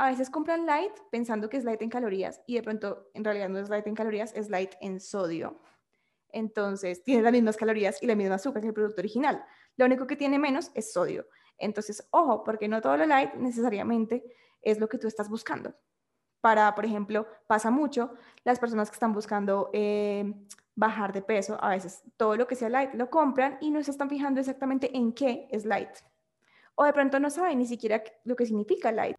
a veces compran light pensando que es light en calorías y de pronto en realidad no es light en calorías, es light en sodio. Entonces tiene las mismas calorías y la misma azúcar que el producto original. Lo único que tiene menos es sodio. Entonces, ojo, porque no todo lo light necesariamente es lo que tú estás buscando. Para, por ejemplo, pasa mucho las personas que están buscando eh, bajar de peso, a veces todo lo que sea light lo compran y no se están fijando exactamente en qué es light. O de pronto no saben ni siquiera lo que significa light.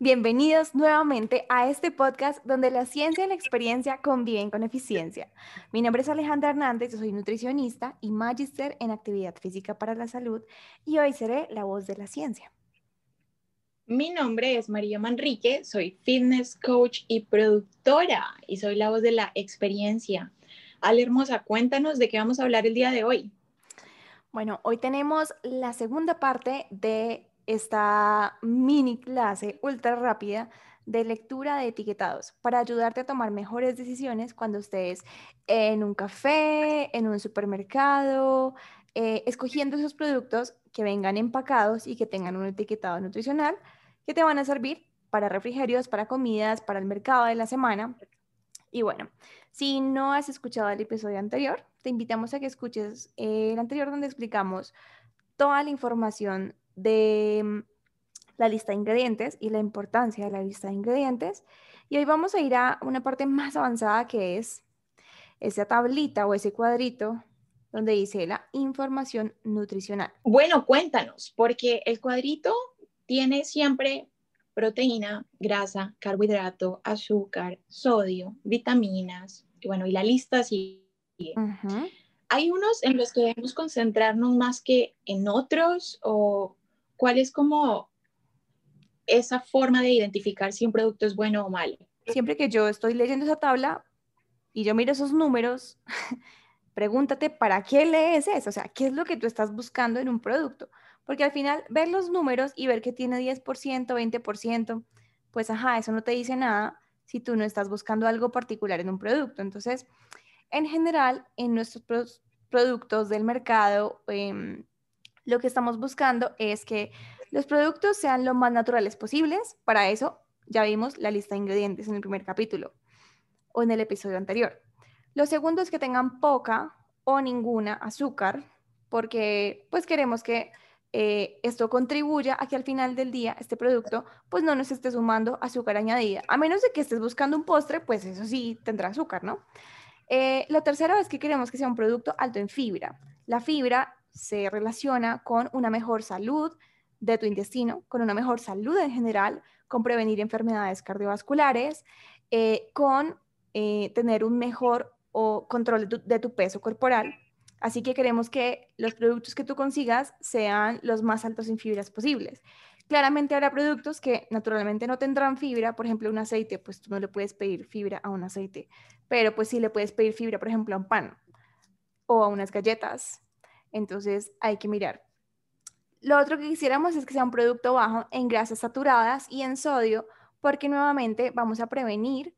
Bienvenidos nuevamente a este podcast donde la ciencia y la experiencia conviven con eficiencia. Mi nombre es Alejandra Hernández, yo soy nutricionista y magíster en actividad física para la salud y hoy seré la voz de la ciencia. Mi nombre es María Manrique, soy fitness coach y productora y soy la voz de la experiencia. Ale Hermosa, cuéntanos de qué vamos a hablar el día de hoy. Bueno, hoy tenemos la segunda parte de esta mini clase ultra rápida de lectura de etiquetados para ayudarte a tomar mejores decisiones cuando estés en un café, en un supermercado, eh, escogiendo esos productos que vengan empacados y que tengan un etiquetado nutricional que te van a servir para refrigerios, para comidas, para el mercado de la semana. Y bueno, si no has escuchado el episodio anterior, te invitamos a que escuches el anterior donde explicamos toda la información de mm, la lista de ingredientes y la importancia de la lista de ingredientes. Y hoy vamos a ir a una parte más avanzada que es esa tablita o ese cuadrito donde dice la información nutricional. Bueno, cuéntanos, porque el cuadrito tiene siempre proteína, grasa, carbohidrato, azúcar, sodio, vitaminas, y bueno, y la lista sigue. Hay unos en los que debemos concentrarnos más que en otros o ¿Cuál es como esa forma de identificar si un producto es bueno o malo? Siempre que yo estoy leyendo esa tabla y yo miro esos números, pregúntate para qué lees eso, o sea, qué es lo que tú estás buscando en un producto. Porque al final, ver los números y ver que tiene 10%, 20%, pues ajá, eso no te dice nada si tú no estás buscando algo particular en un producto. Entonces, en general, en nuestros productos del mercado, eh, lo que estamos buscando es que los productos sean lo más naturales posibles. Para eso ya vimos la lista de ingredientes en el primer capítulo o en el episodio anterior. Lo segundo es que tengan poca o ninguna azúcar, porque pues queremos que eh, esto contribuya a que al final del día este producto pues no nos esté sumando azúcar añadida. A menos de que estés buscando un postre, pues eso sí tendrá azúcar, ¿no? Eh, lo tercero es que queremos que sea un producto alto en fibra. La fibra se relaciona con una mejor salud de tu intestino, con una mejor salud en general, con prevenir enfermedades cardiovasculares, eh, con eh, tener un mejor o control de tu, peso corporal. Así que queremos que los productos que tú consigas sean los más altos en fibras posibles. Claramente habrá productos que naturalmente no tendrán fibra, por ejemplo un aceite, pues tú no le puedes pedir fibra a un aceite, pero pues sí le puedes pedir fibra, por ejemplo, a un pan o a unas galletas entonces hay que mirar. Lo otro que quisiéramos es que sea un producto bajo en grasas saturadas y en sodio, porque nuevamente vamos a prevenir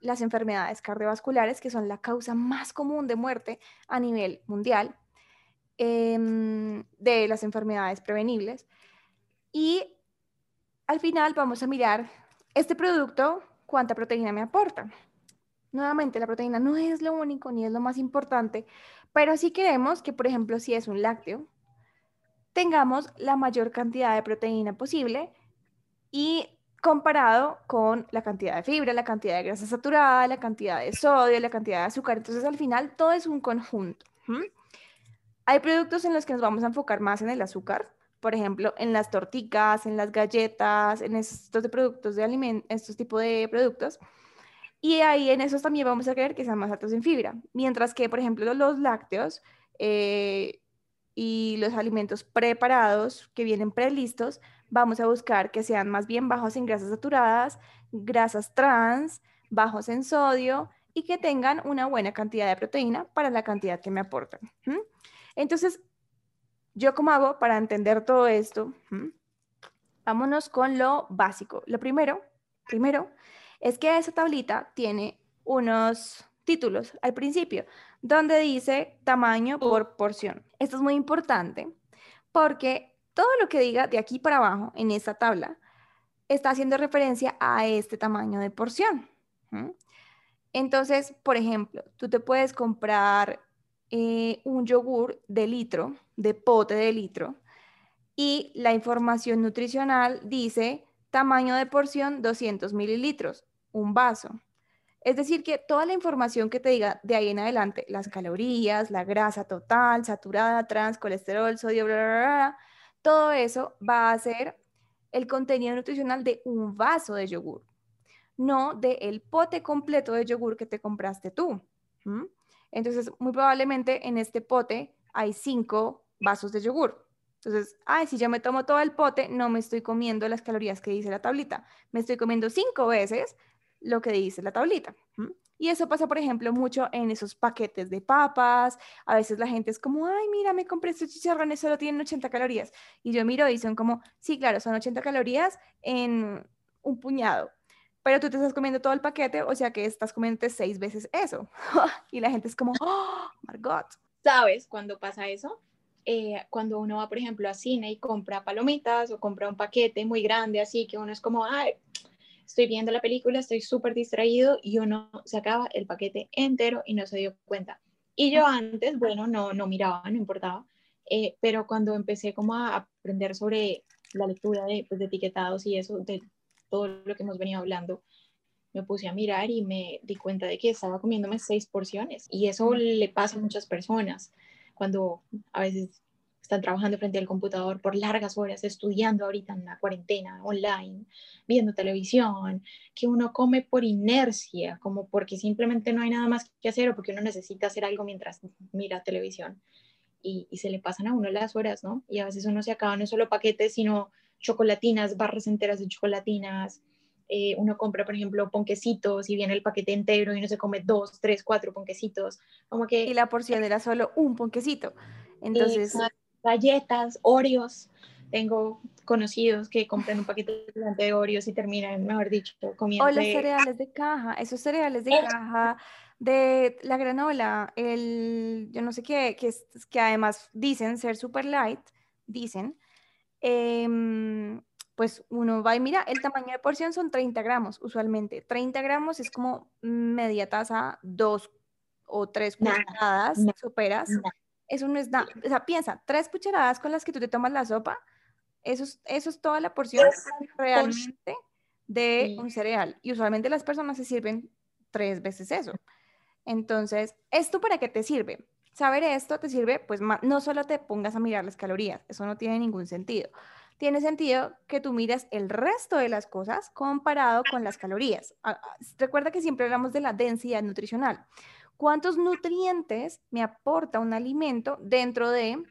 las enfermedades cardiovasculares, que son la causa más común de muerte a nivel mundial, em, de las enfermedades prevenibles. Y al final vamos a mirar este producto, cuánta proteína me aporta. Nuevamente, la proteína no es lo único ni es lo más importante, pero sí queremos que, por ejemplo, si es un lácteo, tengamos la mayor cantidad de proteína posible y comparado con la cantidad de fibra, la cantidad de grasa saturada, la cantidad de sodio, la cantidad de azúcar. Entonces, al final, todo es un conjunto. Hay productos en los que nos vamos a enfocar más en el azúcar, por ejemplo, en las torticas, en las galletas, en estos tipos de productos. Y ahí en esos también vamos a querer que sean más altos en fibra. Mientras que, por ejemplo, los lácteos eh, y los alimentos preparados que vienen prelistos vamos a buscar que sean más bien bajos en grasas saturadas, grasas trans, bajos en sodio y que tengan una buena cantidad de proteína para la cantidad que me aportan. Entonces, ¿yo cómo hago para entender todo esto? Vámonos con lo básico. Lo primero, primero, es que esa tablita tiene unos títulos al principio, donde dice tamaño por porción. Esto es muy importante porque todo lo que diga de aquí para abajo en esta tabla está haciendo referencia a este tamaño de porción. Entonces, por ejemplo, tú te puedes comprar eh, un yogur de litro, de pote de litro, y la información nutricional dice tamaño de porción 200 mililitros, un vaso. Es decir, que toda la información que te diga de ahí en adelante, las calorías, la grasa total, saturada, trans, colesterol, sodio, bla, bla, bla, todo eso va a ser el contenido nutricional de un vaso de yogur, no del el pote completo de yogur que te compraste tú. Entonces, muy probablemente en este pote hay cinco vasos de yogur. Entonces, ay, si yo me tomo todo el pote, no me estoy comiendo las calorías que dice la tablita. Me estoy comiendo cinco veces lo que dice la tablita. Y eso pasa, por ejemplo, mucho en esos paquetes de papas. A veces la gente es como, ay, mira, me compré estos chicharrones, solo tienen 80 calorías. Y yo miro y son como, sí, claro, son 80 calorías en un puñado. Pero tú te estás comiendo todo el paquete, o sea que estás comiendo seis veces eso. y la gente es como, oh, Margot. ¿Sabes cuando pasa eso? Eh, cuando uno va, por ejemplo, a cine y compra palomitas o compra un paquete muy grande, así que uno es como, ay, estoy viendo la película, estoy súper distraído y uno se acaba el paquete entero y no se dio cuenta. Y yo antes, bueno, no, no miraba, no importaba, eh, pero cuando empecé como a aprender sobre la lectura de, pues, de etiquetados y eso, de todo lo que hemos venido hablando, me puse a mirar y me di cuenta de que estaba comiéndome seis porciones y eso le pasa a muchas personas cuando a veces están trabajando frente al computador por largas horas, estudiando ahorita en la cuarentena online, viendo televisión, que uno come por inercia, como porque simplemente no hay nada más que hacer o porque uno necesita hacer algo mientras mira televisión. Y, se le pasan a uno las horas, ¿no? Y a veces uno se acaba no solo paquetes, sino chocolatinas, barras enteras de chocolatinas. Eh, uno compra, por ejemplo, ponquecitos y viene el paquete entero y uno se come dos, tres, cuatro ponquecitos. Como que... Y la porción era solo un ponquecito. Entonces galletas, Oreos. Tengo conocidos que compran un paquete de Oreos y terminan, mejor dicho, comiendo. O los cereales de caja, esos cereales de caja de la granola, el yo no sé qué, que, que además dicen ser super light, dicen, em, pues uno va y mira, el tamaño de porción son 30 gramos usualmente. 30 gramos es como media taza, dos o tres cucharadas superas eso no es nada. O sea, piensa, tres cucharadas con las que tú te tomas la sopa, eso es, eso es toda la porción realmente de un cereal. Y usualmente las personas se sirven tres veces eso. Entonces, ¿esto para qué te sirve? Saber esto te sirve, pues no solo te pongas a mirar las calorías, eso no tiene ningún sentido. Tiene sentido que tú mires el resto de las cosas comparado con las calorías. Ah, ah, recuerda que siempre hablamos de la densidad nutricional cuántos nutrientes me aporta un alimento dentro de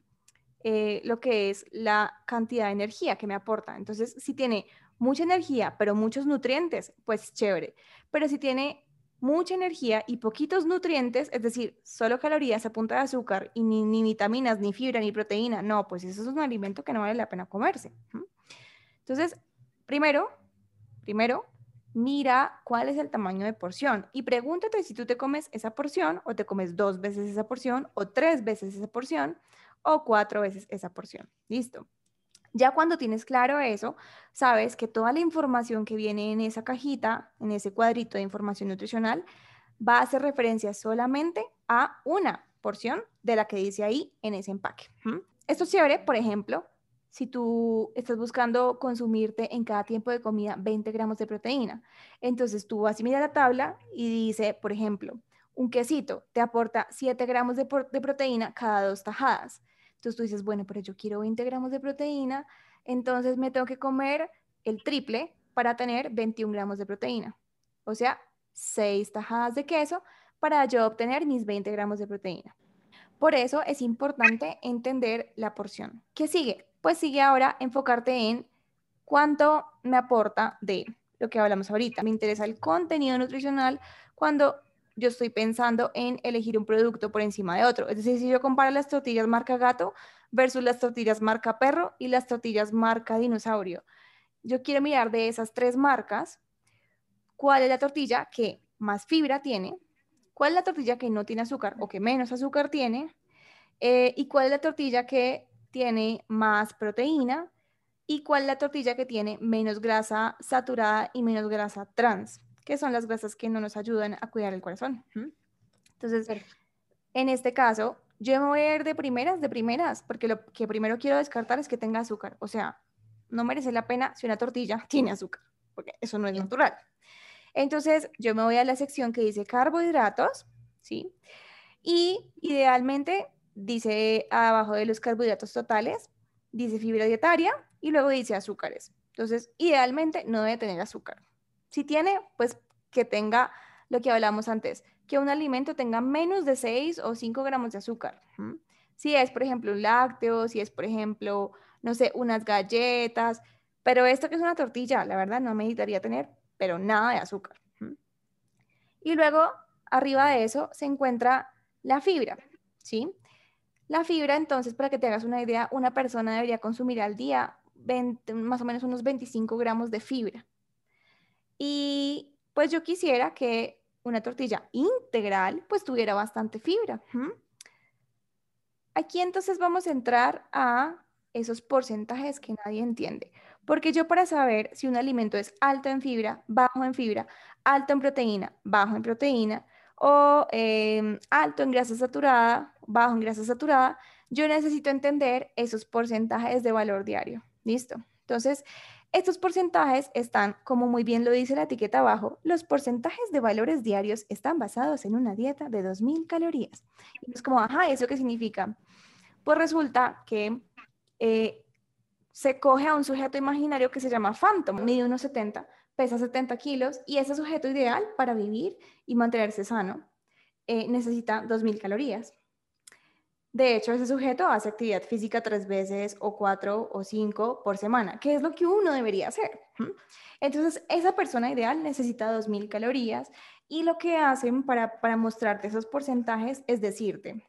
eh, lo que es la cantidad de energía que me aporta. Entonces, si tiene mucha energía, pero muchos nutrientes, pues chévere. Pero si tiene mucha energía y poquitos nutrientes, es decir, solo calorías a punta de azúcar y ni, ni, vitaminas, ni fibra, ni proteína, no, pues eso es un alimento que no vale la pena comerse. Entonces, primero, primero, mira cuál es el tamaño de porción y pregúntate si tú te comes esa porción o te comes dos veces esa porción o tres veces esa porción o cuatro veces esa porción. Listo. Ya cuando tienes claro eso, sabes que toda la información que viene en esa cajita, en ese cuadrito de información nutricional, va a hacer referencia solamente a una porción de la que dice ahí en ese empaque. Esto es chévere, por ejemplo, si tú estás buscando consumirte en cada tiempo de comida 20 gramos de proteína. Entonces tú vas y miras la tabla y dice, por ejemplo, un quesito te aporta 7 gramos de, de, proteína cada dos tajadas. Entonces tú dices, bueno, pero yo quiero 20 gramos de proteína, entonces me tengo que comer el triple para tener 21 gramos de proteína. O sea, 6 tajadas de queso para yo obtener mis 20 gramos de proteína. Por eso es importante entender la porción. ¿Qué sigue? pues sigue ahora enfocarte en ¿cuánto me aporta de lo que hablamos ahorita? Me interesa el contenido nutricional cuando yo estoy pensando en elegir un producto por encima de otro. Es decir, si yo comparo las tortillas marca gato versus las tortillas marca perro y las tortillas marca dinosaurio, yo quiero mirar de esas tres marcas cuál es la tortilla que más fibra tiene, cuál es la tortilla que no tiene azúcar o que menos azúcar tiene, eh, y cuál es la tortilla que tiene más proteína y cuál es la tortilla que tiene menos grasa saturada y menos grasa trans que son las grasas que no nos ayudan a cuidar el corazón. Entonces, en este caso, yo me voy a ir de primeras, de primeras, porque lo que primero quiero descartar es que tenga azúcar. O sea, no merece la pena si una tortilla tiene azúcar, porque eso no es natural. Entonces, yo me voy a la sección que dice carbohidratos, ¿sí? Y idealmente dice abajo de los carbohidratos totales, dice fibra dietaria y luego dice azúcares. Entonces, idealmente no debe tener azúcar. Si tiene, pues que tenga lo que hablamos antes, que un alimento tenga menos de 6 o 5 gramos de azúcar. Si es, por ejemplo, un lácteo, si es, por ejemplo, no sé, unas galletas, pero esto que es una tortilla, la verdad no me necesitaría tener, pero nada de azúcar. Y luego, arriba de eso, se encuentra la fibra, ¿sí? La fibra, entonces, para que te hagas una idea, una persona debería consumir al día más o menos unos 25 gramos de fibra. Y pues yo quisiera que una tortilla integral pues tuviera bastante fibra. Aquí entonces vamos a entrar a esos porcentajes que nadie entiende. Porque yo para saber si un alimento es alto en fibra, bajo en fibra, alto en proteína, bajo en proteína, o em, alto en grasa saturada, bajo en grasa saturada, yo necesito entender esos porcentajes de valor diario. ¿Listo? Entonces, estos porcentajes están, como muy bien lo dice la etiqueta abajo, los porcentajes de valores diarios están basados en una dieta de 2.000 calorías. Es como, ajá, ¿eso qué significa? Pues resulta que eh, se coge a un sujeto imaginario que se llama Phantom, mide unos 70, pesa 70 kilos y ese sujeto ideal para vivir y mantenerse sano eh, necesita 2.000 calorías. De hecho, ese sujeto hace actividad física tres veces o cuatro o cinco por semana, que es lo que uno debería hacer. Entonces, esa persona ideal necesita 2.000 calorías y lo que hacen para, para mostrarte esos porcentajes es decirte,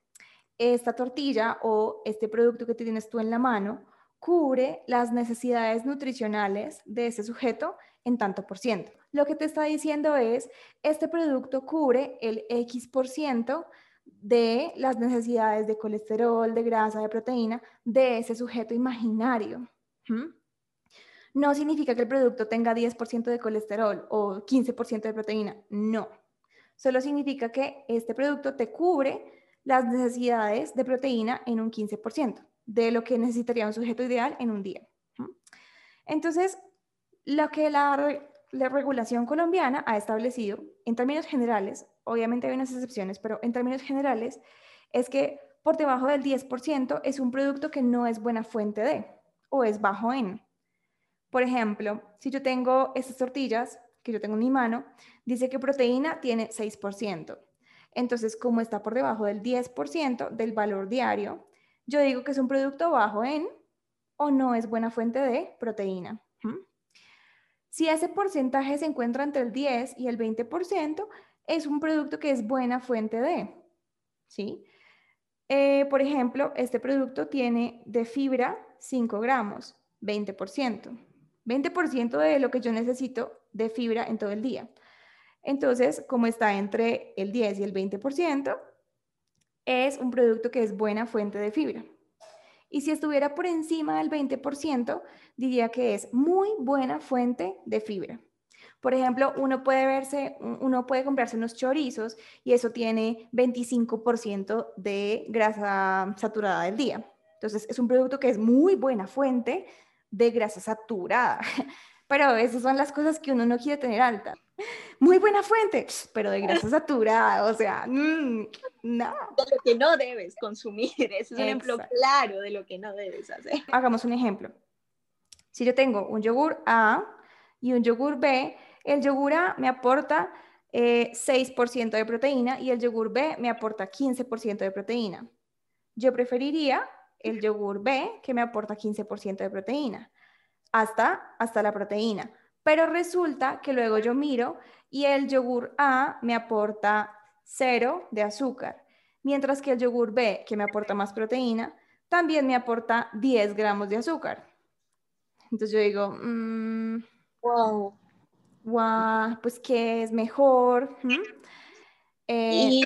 esta tortilla o este producto que tienes tú en la mano cubre las necesidades nutricionales de ese sujeto en tanto por ciento. Lo que te está diciendo es, este producto cubre el X por ciento de las necesidades de colesterol, de grasa, de proteína de ese sujeto imaginario. No significa que el producto tenga 10% de colesterol o 15% de proteína, no. Solo significa que este producto te cubre las necesidades de proteína en un 15% de lo que necesitaría un sujeto ideal en un día. Entonces, lo que la, la regulación colombiana ha establecido en términos generales obviamente hay unas excepciones, pero en términos generales, es que por debajo del 10% es un producto que no es buena fuente de o es bajo en. Por ejemplo, si yo tengo estas tortillas que yo tengo en mi mano, dice que proteína tiene 6%. Entonces, como está por debajo del 10% del valor diario, yo digo que es un producto bajo en o no es buena fuente de proteína. Si ese porcentaje se encuentra entre el 10 y el 20%, es un producto que es buena fuente de, ¿sí? Eh, por ejemplo, este producto tiene de fibra 5 gramos, 20%. 20% de lo que yo necesito de fibra en todo el día. Entonces, como está entre el 10 y el 20%, es un producto que es buena fuente de fibra. Y si estuviera por encima del 20%, diría que es muy buena fuente de fibra. Por ejemplo, uno puede verse, uno puede comprarse unos chorizos y eso tiene 25% de grasa saturada del día. Entonces, es un producto que es muy buena fuente de grasa saturada. Pero esas son las cosas que uno no quiere tener alta. Muy buena fuente, pero de grasa saturada, o sea, mm, no. De lo que no debes consumir, es un ejemplo claro de lo que no debes hacer. Hagamos un ejemplo. Si yo tengo un yogur A y un yogur B, el yogur A me aporta 6% eh, de proteína y el yogur B me aporta 15% de proteína. Yo preferiría el yogur B que me aporta 15% de proteína. hasta, hasta la proteína. Pero resulta que luego yo miro y el yogur A me aporta cero de azúcar, mientras que el yogur B, que me aporta más proteína, también me aporta 10 gramos de azúcar. Entonces yo digo, mmm, wow, wow, pues ¿qué es mejor? ¿Mm? Eh, y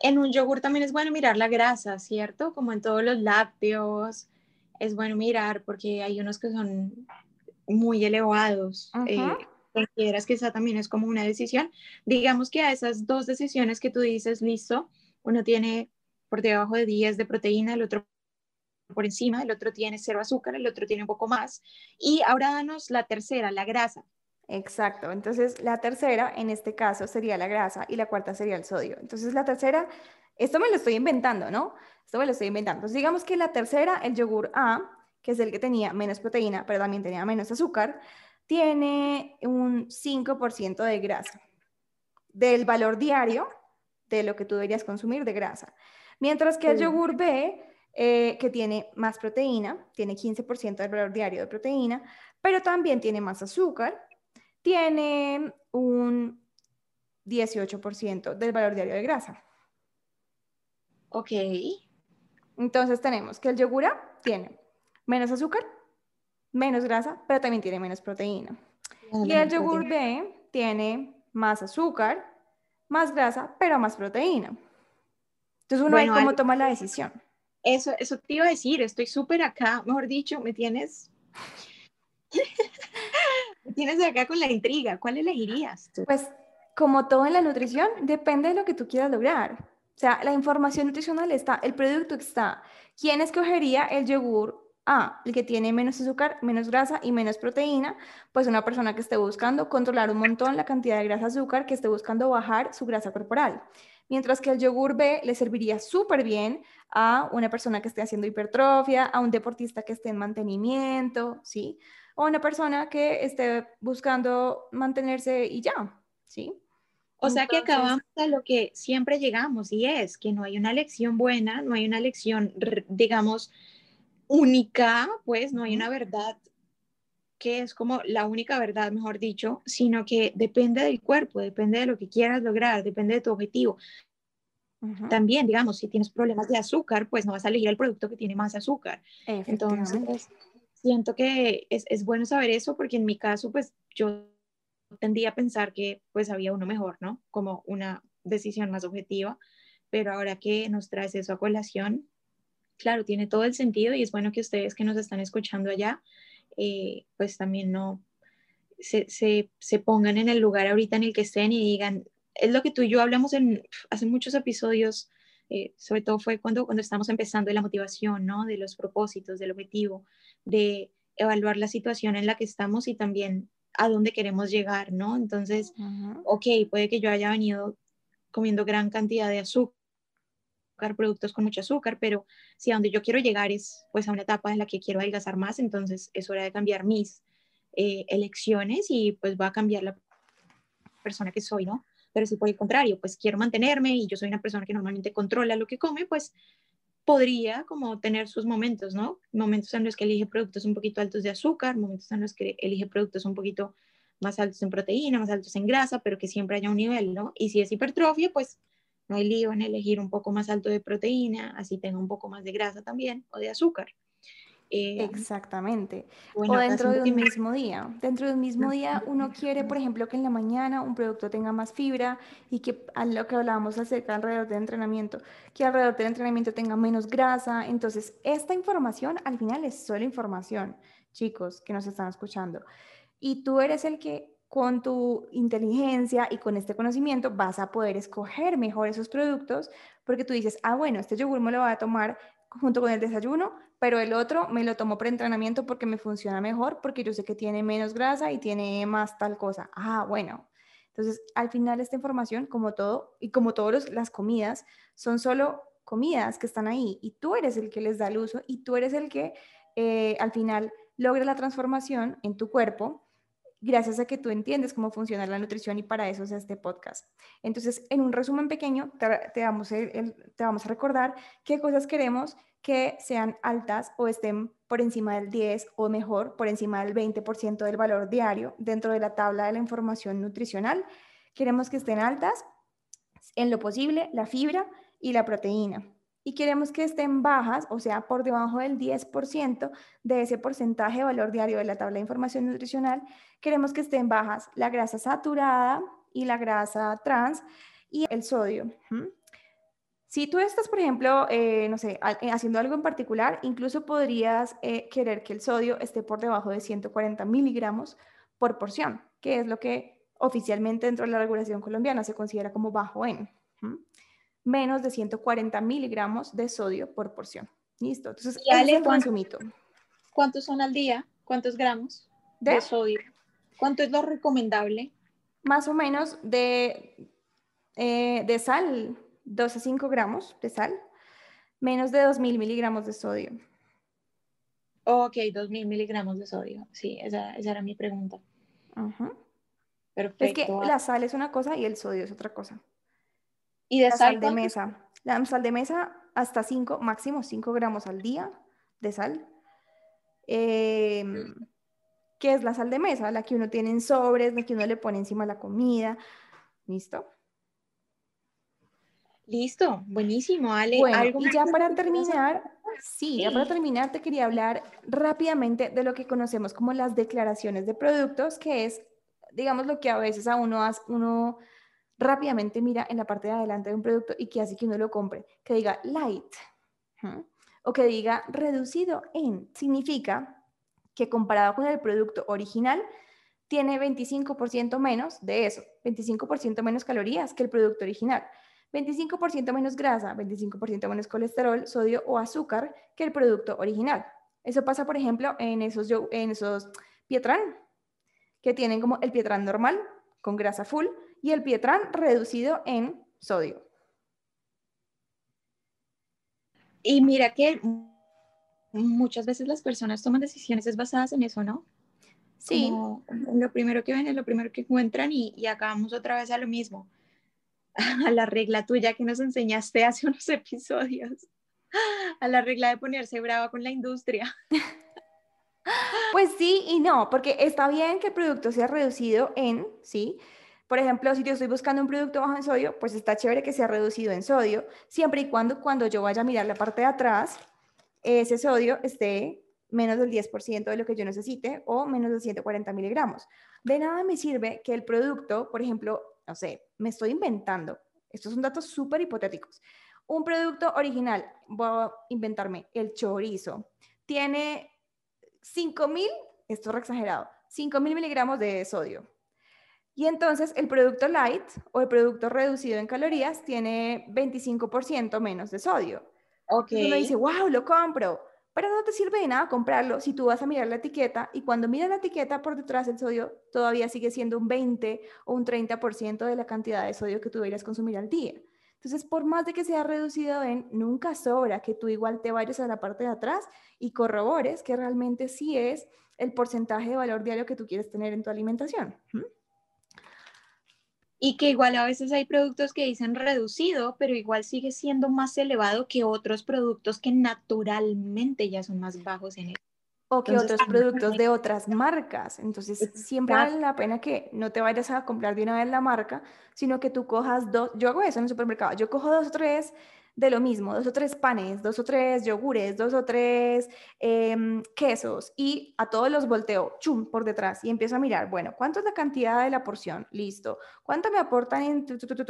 en un yogur también es bueno mirar la grasa, ¿cierto? Como en todos los lácteos, es bueno mirar porque hay unos que son muy elevados. Eh, consideras que esa también es como una decisión. Digamos que a esas dos decisiones que tú dices, listo, uno tiene por debajo de 10 de proteína, el otro por encima, el otro tiene cero azúcar, el otro tiene un poco más. Y ahora danos la tercera, la grasa. Exacto, entonces la tercera en este caso sería la grasa y la cuarta sería el sodio. Entonces la tercera, esto me lo estoy inventando, ¿no? Esto me lo estoy inventando. Entonces digamos que la tercera, el yogur A, que es el que tenía menos proteína, pero también tenía menos azúcar, tiene un 5% de grasa del valor diario de lo que tú deberías consumir de grasa. Mientras que el yogur B, eh, que tiene más proteína, tiene 15% del valor diario de proteína, pero también tiene más azúcar tiene un 18% del valor diario de grasa. Ok. Entonces tenemos que el yogur tiene menos azúcar, menos grasa, pero también tiene menos proteína. y el yogur B tiene más azúcar, más grasa, pero más proteína. Entonces uno bueno, cómo toma la decisión. Eso, eso te iba a decir, estoy súper acá, mejor dicho, me tienes tienes acá con la intriga. ¿Cuál elegirías? Pues como todo en la nutrición, depende de lo que tú quieras lograr. O sea, la información nutricional está, el producto está. ¿Quién escogería el yogur A, el que tiene menos azúcar, menos grasa y menos proteína? Pues una persona que esté buscando controlar un montón la cantidad de grasa azúcar, que esté buscando bajar su grasa corporal. Mientras que el yogur B le serviría súper bien a una persona que esté haciendo hipertrofia, a un deportista que esté en mantenimiento, ¿sí? o una persona que esté buscando mantenerse y ya, ¿sí? O sea que acabamos a lo que siempre llegamos y es que no hay una lección buena, no hay una lección, digamos, única, pues no hay una verdad que es como la única verdad, mejor dicho, sino que depende del cuerpo, depende de lo que quieras lograr, depende de tu objetivo. También, digamos, si tienes problemas de azúcar, pues no vas a elegir el producto que tiene más azúcar. Entonces, siento que es, es, bueno saber eso porque en mi caso, pues yo tendía a pensar que pues había uno mejor, ¿no? Como una decisión más objetiva, pero ahora que nos traes eso a colación, claro, tiene todo el sentido y es bueno que ustedes que nos están escuchando allá, eh, pues también no se, se, se, pongan en el lugar ahorita en el que estén y digan, es lo que tú y yo hablamos en, hace muchos episodios, eh, sobre todo fue cuando, cuando estamos empezando de la motivación, ¿no? De los propósitos, del objetivo, de evaluar la situación en la que estamos y también a dónde queremos llegar, ¿no? Entonces, ok, puede que yo haya venido comiendo gran cantidad de azúcar, productos con mucho azúcar, pero si a donde yo quiero llegar es pues a una etapa en la que quiero adelgazar más, entonces es hora de cambiar mis eh, elecciones y pues va a cambiar la persona que soy, ¿no? Pero si por el contrario, pues quiero mantenerme y yo soy una persona que normalmente controla lo que come, pues podría como tener sus momentos, ¿no? Momentos en los que elige productos un poquito altos de azúcar, momentos en los que elige productos un poquito más altos en proteína, más altos en grasa, pero que siempre haya un nivel, ¿no? Y si es hipertrofia, pues no hay lío en elegir un poco más alto de proteína, así tenga un poco más de grasa también o de azúcar. Eh, Exactamente. o dentro de un mismo día. Dentro de un mismo día uno quiere, por ejemplo, que en la mañana un producto tenga más fibra y que a lo que hablábamos acerca alrededor del entrenamiento, que alrededor del entrenamiento tenga menos grasa. Entonces, esta información al final es solo información, chicos que nos están escuchando. Y tú eres el que con tu inteligencia y con este conocimiento vas a poder escoger mejor esos productos porque tú dices, ah, bueno, este yogur me lo voy a tomar junto con el desayuno, pero el otro me lo tomo pre-entrenamiento porque me funciona mejor, porque yo sé que tiene menos grasa y tiene más tal cosa. Ah, bueno. Entonces, al final esta información, como todo, y como todas las comidas, son solo comidas que están ahí y tú eres el que les da el uso y tú eres el que eh, al final logra la transformación en tu cuerpo gracias a que tú entiendes cómo funciona la nutrición y para eso es este podcast. Entonces, en un resumen pequeño, te, vamos, a, recordar qué cosas queremos que sean altas o estén por encima del 10 o mejor, por encima del 20% del valor diario dentro de la tabla de la información nutricional. Queremos que estén altas en lo posible la fibra y la proteína. Y queremos que estén bajas, o sea, por debajo del 10% de ese porcentaje de valor diario de la tabla de información nutricional. Queremos que estén bajas la grasa saturada y la grasa trans y el sodio. Si tú estás, por ejemplo, eh, no sé, eh, haciendo algo en particular, incluso podrías eh, querer que el sodio esté por debajo de 140 miligramos por porción, que es lo que oficialmente dentro de la regulación colombiana se considera como bajo en. Menos de 140 miligramos de sodio por porción. Listo. Entonces, ese es el mito. ¿Cuántos son al día? ¿Cuántos gramos de sodio? ¿Cuánto es lo recomendable? Más o menos de, de sal 2 a 5 gramos de sal, menos de 2.000 miligramos de sodio. Ok, 2.000 miligramos de sodio. Sí, esa, era mi pregunta. Perfecto. Es que la sal es una cosa y el sodio es otra cosa. ¿Y de sal, de mesa? La sal de mesa hasta 5, máximo 5 gramos al día de sal. Em, ¿Qué es la sal de mesa? La que uno tiene en sobres, la que uno le pone encima la comida. ¿Listo? Listo, buenísimo, Ale. Bueno, y ya para terminar, sí, ya para terminar te quería hablar rápidamente de lo que conocemos como las declaraciones de productos, que es, digamos, lo que a veces a uno, hace, uno rápidamente mira en la parte de adelante de un producto y que hace que uno lo compre, que diga light o que diga reducido en. Significa que comparado con el producto original, tiene 25% menos de eso, 25% menos calorías que el producto original. 25% menos grasa, 25% menos colesterol, sodio o azúcar que el producto original. Eso pasa, por ejemplo, en esos, en esos Pietran, que tienen como el Pietran normal, con grasa full, y el Pietran reducido en sodio. Y mira que muchas veces las personas toman decisiones basadas en eso, ¿no? Sí. lo primero que ven es lo primero que encuentran y, y acabamos otra vez a lo mismo a la regla tuya que nos enseñaste hace unos episodios, a la regla de ponerse brava con la industria. Pues sí y no, porque está bien que el producto sea reducido en, ¿sí? Por ejemplo, si yo estoy buscando un producto bajo en sodio, pues está chévere que sea reducido en sodio, siempre y cuando cuando yo vaya a mirar la parte de atrás, ese sodio esté menos del 10% de lo que yo necesite o menos de 140 miligramos. De nada me sirve que el producto, por ejemplo, no sé, me estoy inventando. Estos son datos súper hipotéticos. Un producto original, voy a inventarme, el chorizo, tiene 5000, esto es exagerado, 5000 miligramos de sodio. Y entonces el producto light o el producto reducido en calorías tiene 25% menos de sodio. Ok. uno dice, wow, lo compro. Pero no te sirve de nada comprarlo si tú vas a mirar la etiqueta y cuando miras la etiqueta por detrás el sodio todavía sigue siendo un 20 o un 30% de la cantidad de sodio que tú deberías consumir al día. Entonces, por más de que sea reducido en, nunca sobra que tú igual te vayas a la parte de atrás y corrobores que realmente sí es el porcentaje de valor diario que tú quieres tener en tu alimentación y que igual a veces hay productos que dicen reducido, pero igual sigue siendo más elevado que otros productos que naturalmente ya son más bajos en él. O que otros productos de otras marcas. Entonces, siempre vale la pena que no te vayas a comprar de una vez la marca, sino que tú cojas dos, yo hago eso en el supermercado, yo cojo dos o tres de lo mismo, dos o tres panes, dos o tres yogures, dos o tres em, quesos y a todos los volteo, chum, por detrás y empiezo a mirar, bueno, ¿cuánto es la cantidad de la porción? Listo. ¿Cuánto me aportan en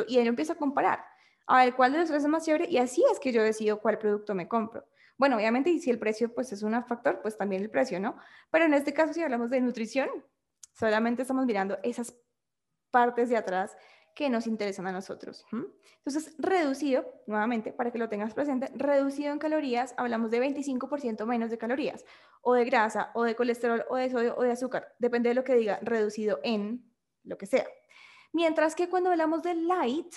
Y él empieza a comparar. A ver, ¿cuál de los tres es más chévere? Y así es que yo decido cuál producto me compro. Bueno, obviamente, y si el precio pues es un factor, pues también el precio, ¿no? Pero en este caso, si hablamos de nutrición, solamente estamos mirando esas partes de atrás que nos interesan a nosotros. Entonces, reducido, nuevamente, para que lo tengas presente, reducido en calorías, hablamos de 25% menos de calorías, o de grasa, o de colesterol, o de sodio, o de azúcar, depende de lo que diga, reducido en lo que sea. Mientras que cuando hablamos de light,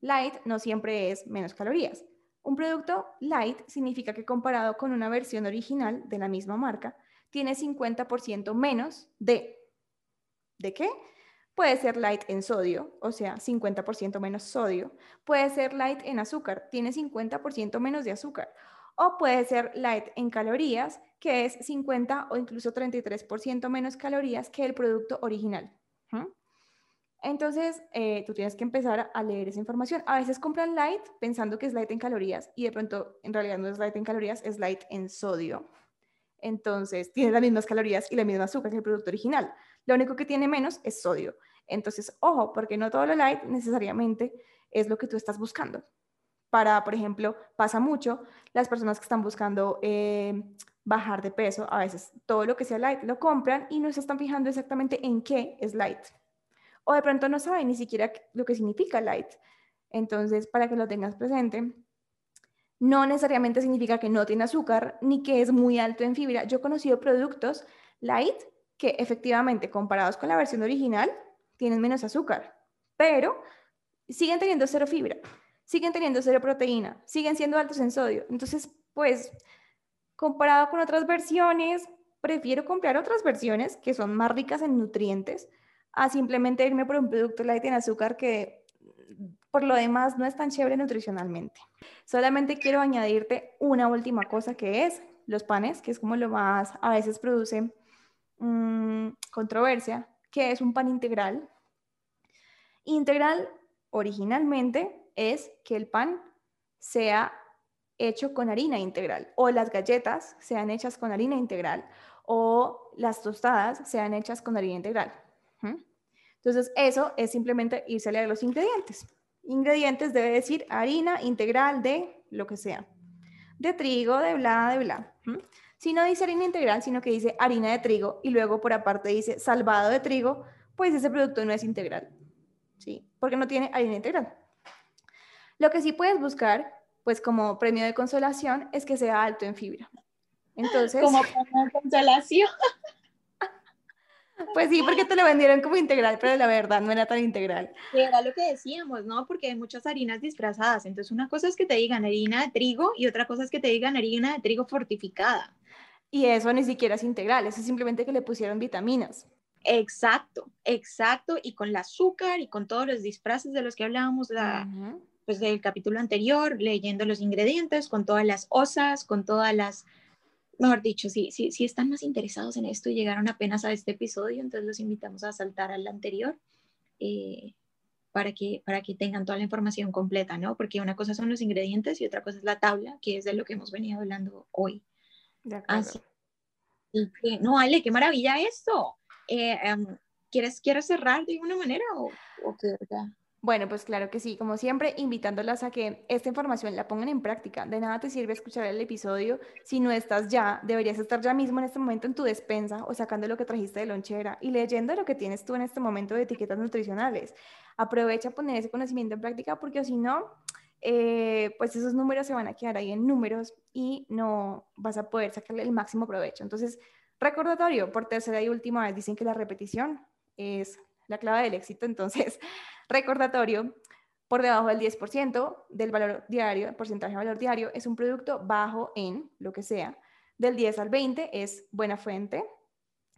light no siempre es menos calorías. Un producto light significa que comparado con una versión original de la misma marca, tiene 50% menos de... ¿De qué? Puede ser light en sodio, o sea, 50% menos sodio. Puede ser light en azúcar, tiene 50% menos de azúcar. O puede ser light en calorías, que es 50 o incluso 33% menos calorías que el producto original. Entonces, eh, tú tienes que empezar a leer esa información. A veces compran light pensando que es light en calorías y de pronto en realidad no es light en calorías, es light en sodio. Entonces, tiene las mismas calorías y la misma azúcar que el producto original. Lo único que tiene menos es sodio. Entonces, ojo, porque no todo lo light necesariamente es lo que tú estás buscando. Para, por ejemplo, pasa mucho las personas que están buscando eh, bajar de peso, a veces todo lo que sea light lo compran y no se están fijando exactamente en qué es light. O de pronto no saben ni siquiera lo que significa light. Entonces, para que lo tengas presente, no necesariamente significa que no tiene azúcar ni que es muy alto en fibra. Yo he conocido productos light que efectivamente, comparados con la versión original, tienen menos azúcar, pero siguen teniendo cero fibra, siguen teniendo cero proteína, siguen siendo altos en sodio. Entonces, pues, comparado con otras versiones, prefiero comprar otras versiones que son más ricas en nutrientes a simplemente irme por un producto light en azúcar que por lo demás no es tan chévere nutricionalmente. Solamente quiero añadirte una última cosa que es los panes, que es como lo más a veces produce mm, controversia, que es un pan integral. Integral originalmente es que el pan sea hecho con harina integral o las galletas sean hechas con harina integral o las tostadas sean hechas con harina integral. Entonces, eso es simplemente irse a leer los ingredientes. Ingredientes debe decir harina integral de lo que sea. De trigo, de bla, de bla. Si no dice harina integral, sino que dice harina de trigo y luego por aparte dice salvado de trigo, pues ese producto no es integral. ¿Sí? Porque no tiene harina integral. Lo que sí puedes buscar, pues como premio de consolación, es que sea alto en fibra. Entonces. Como premio de consolación. Pues sí, porque te lo vendieron como integral, pero la verdad no era tan integral. Era lo que decíamos, ¿no? Porque hay muchas harinas disfrazadas. Entonces, una cosa es que te digan harina de trigo y otra cosa es que te digan harina de trigo fortificada. Y eso ni siquiera es integral, eso es simplemente que le pusieron vitaminas. Exacto, exacto. Y con el azúcar y con todos los disfraces de los que hablábamos la, pues del capítulo anterior, leyendo los ingredientes, con todas las osas, con todas las mejor dicho, si, si, si están más interesados en esto y llegaron apenas a este episodio, entonces los invitamos a saltar al anterior eh, para, que, para que tengan toda la información completa, ¿no? Porque una cosa son los ingredientes y otra cosa es la tabla, que es de lo que hemos venido hablando hoy. Así que, no, Ale, qué maravilla esto. Eh, em, ¿quieres, ¿Quieres cerrar de alguna manera o, o qué, bueno, pues claro que sí, como siempre, invitándolas a que esta información la pongan en práctica. De nada te sirve escuchar el episodio si no estás ya, deberías estar ya mismo en este momento en tu despensa o sacando lo que trajiste de lonchera y leyendo lo que tienes tú en este momento de etiquetas nutricionales. Aprovecha poner ese conocimiento en práctica porque si no, eh, pues esos números se van a quedar ahí en números y no vas a poder sacarle el máximo provecho. Entonces, recordatorio, por tercera y última vez, dicen que la repetición es la clave del éxito. Entonces, recordatorio, por debajo del 10% del valor diario, porcentaje de valor diario, es un producto bajo en lo que sea. Del 10 al 20 es buena fuente.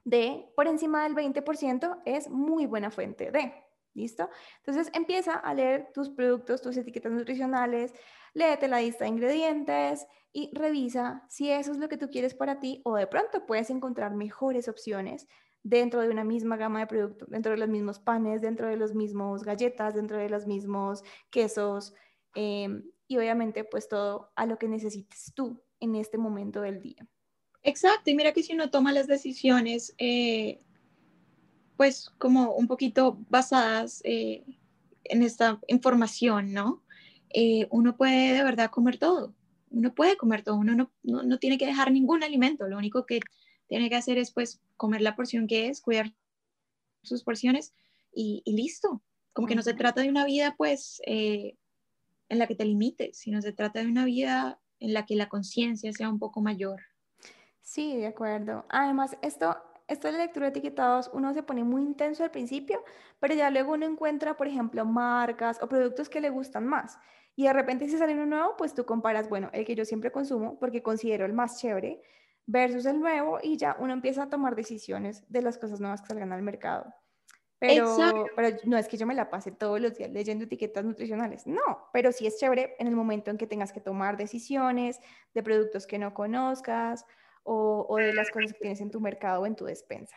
De por encima del 20% es muy buena fuente de. ¿Listo? Entonces empieza a leer tus productos, tus etiquetas nutricionales, léete la lista de ingredientes y revisa si eso es lo que tú quieres para ti o de pronto puedes encontrar mejores opciones dentro de una misma gama de productos, dentro de los mismos panes, dentro de los mismos galletas, dentro de los mismos quesos em, y obviamente pues todo a lo que necesites tú en este momento del día. Exacto, y mira que si uno toma las decisiones eh, pues como un poquito basadas eh, en esta información, ¿no? Eh, uno puede de verdad comer todo, uno puede comer todo, uno no, no, no tiene que dejar ningún alimento, lo único que tiene que hacer es pues comer la porción que es, cuidar sus porciones y, listo. Como que no se trata de una vida pues eh, en la que te limites, sino se trata de una vida en la que la conciencia sea un poco mayor. Sí, de acuerdo. Además, esto, esto de la lectura de etiquetados, uno se pone muy intenso al principio, pero ya luego uno encuentra, por ejemplo, marcas o productos que le gustan más. Y de repente si sale uno nuevo, pues tú comparas, bueno, el que yo siempre consumo porque considero el más chévere, versus el nuevo y ya uno empieza a tomar decisiones de las cosas nuevas que salgan al mercado. Pero, pero, no es que yo me la pase todos los días leyendo etiquetas nutricionales, no, pero sí es chévere en el momento en que tengas que tomar decisiones de productos que no conozcas o, o de las cosas que tienes en tu mercado o en tu despensa.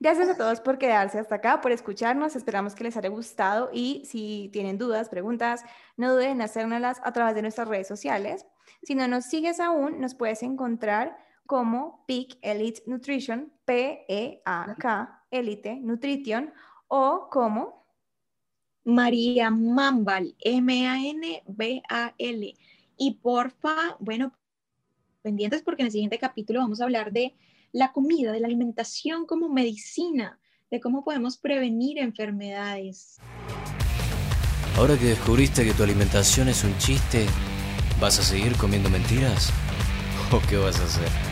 Gracias a todos por quedarse hasta acá, por escucharnos. Esperamos que les haya gustado y si tienen dudas, preguntas, no duden en hacérnoslas a través de nuestras redes sociales. Si no nos sigues aún, nos puedes encontrar como Peak Elite Nutrition, P-E-A-K, Elite Nutrition, o como María Mambal, M-A-N-B-A-L. Y porfa, bueno, pendientes porque en el siguiente capítulo vamos a hablar de la comida, de la alimentación como medicina, de cómo podemos prevenir enfermedades. Ahora que descubriste que tu alimentación es un chiste, ¿vas a seguir comiendo mentiras? ¿O qué vas a hacer?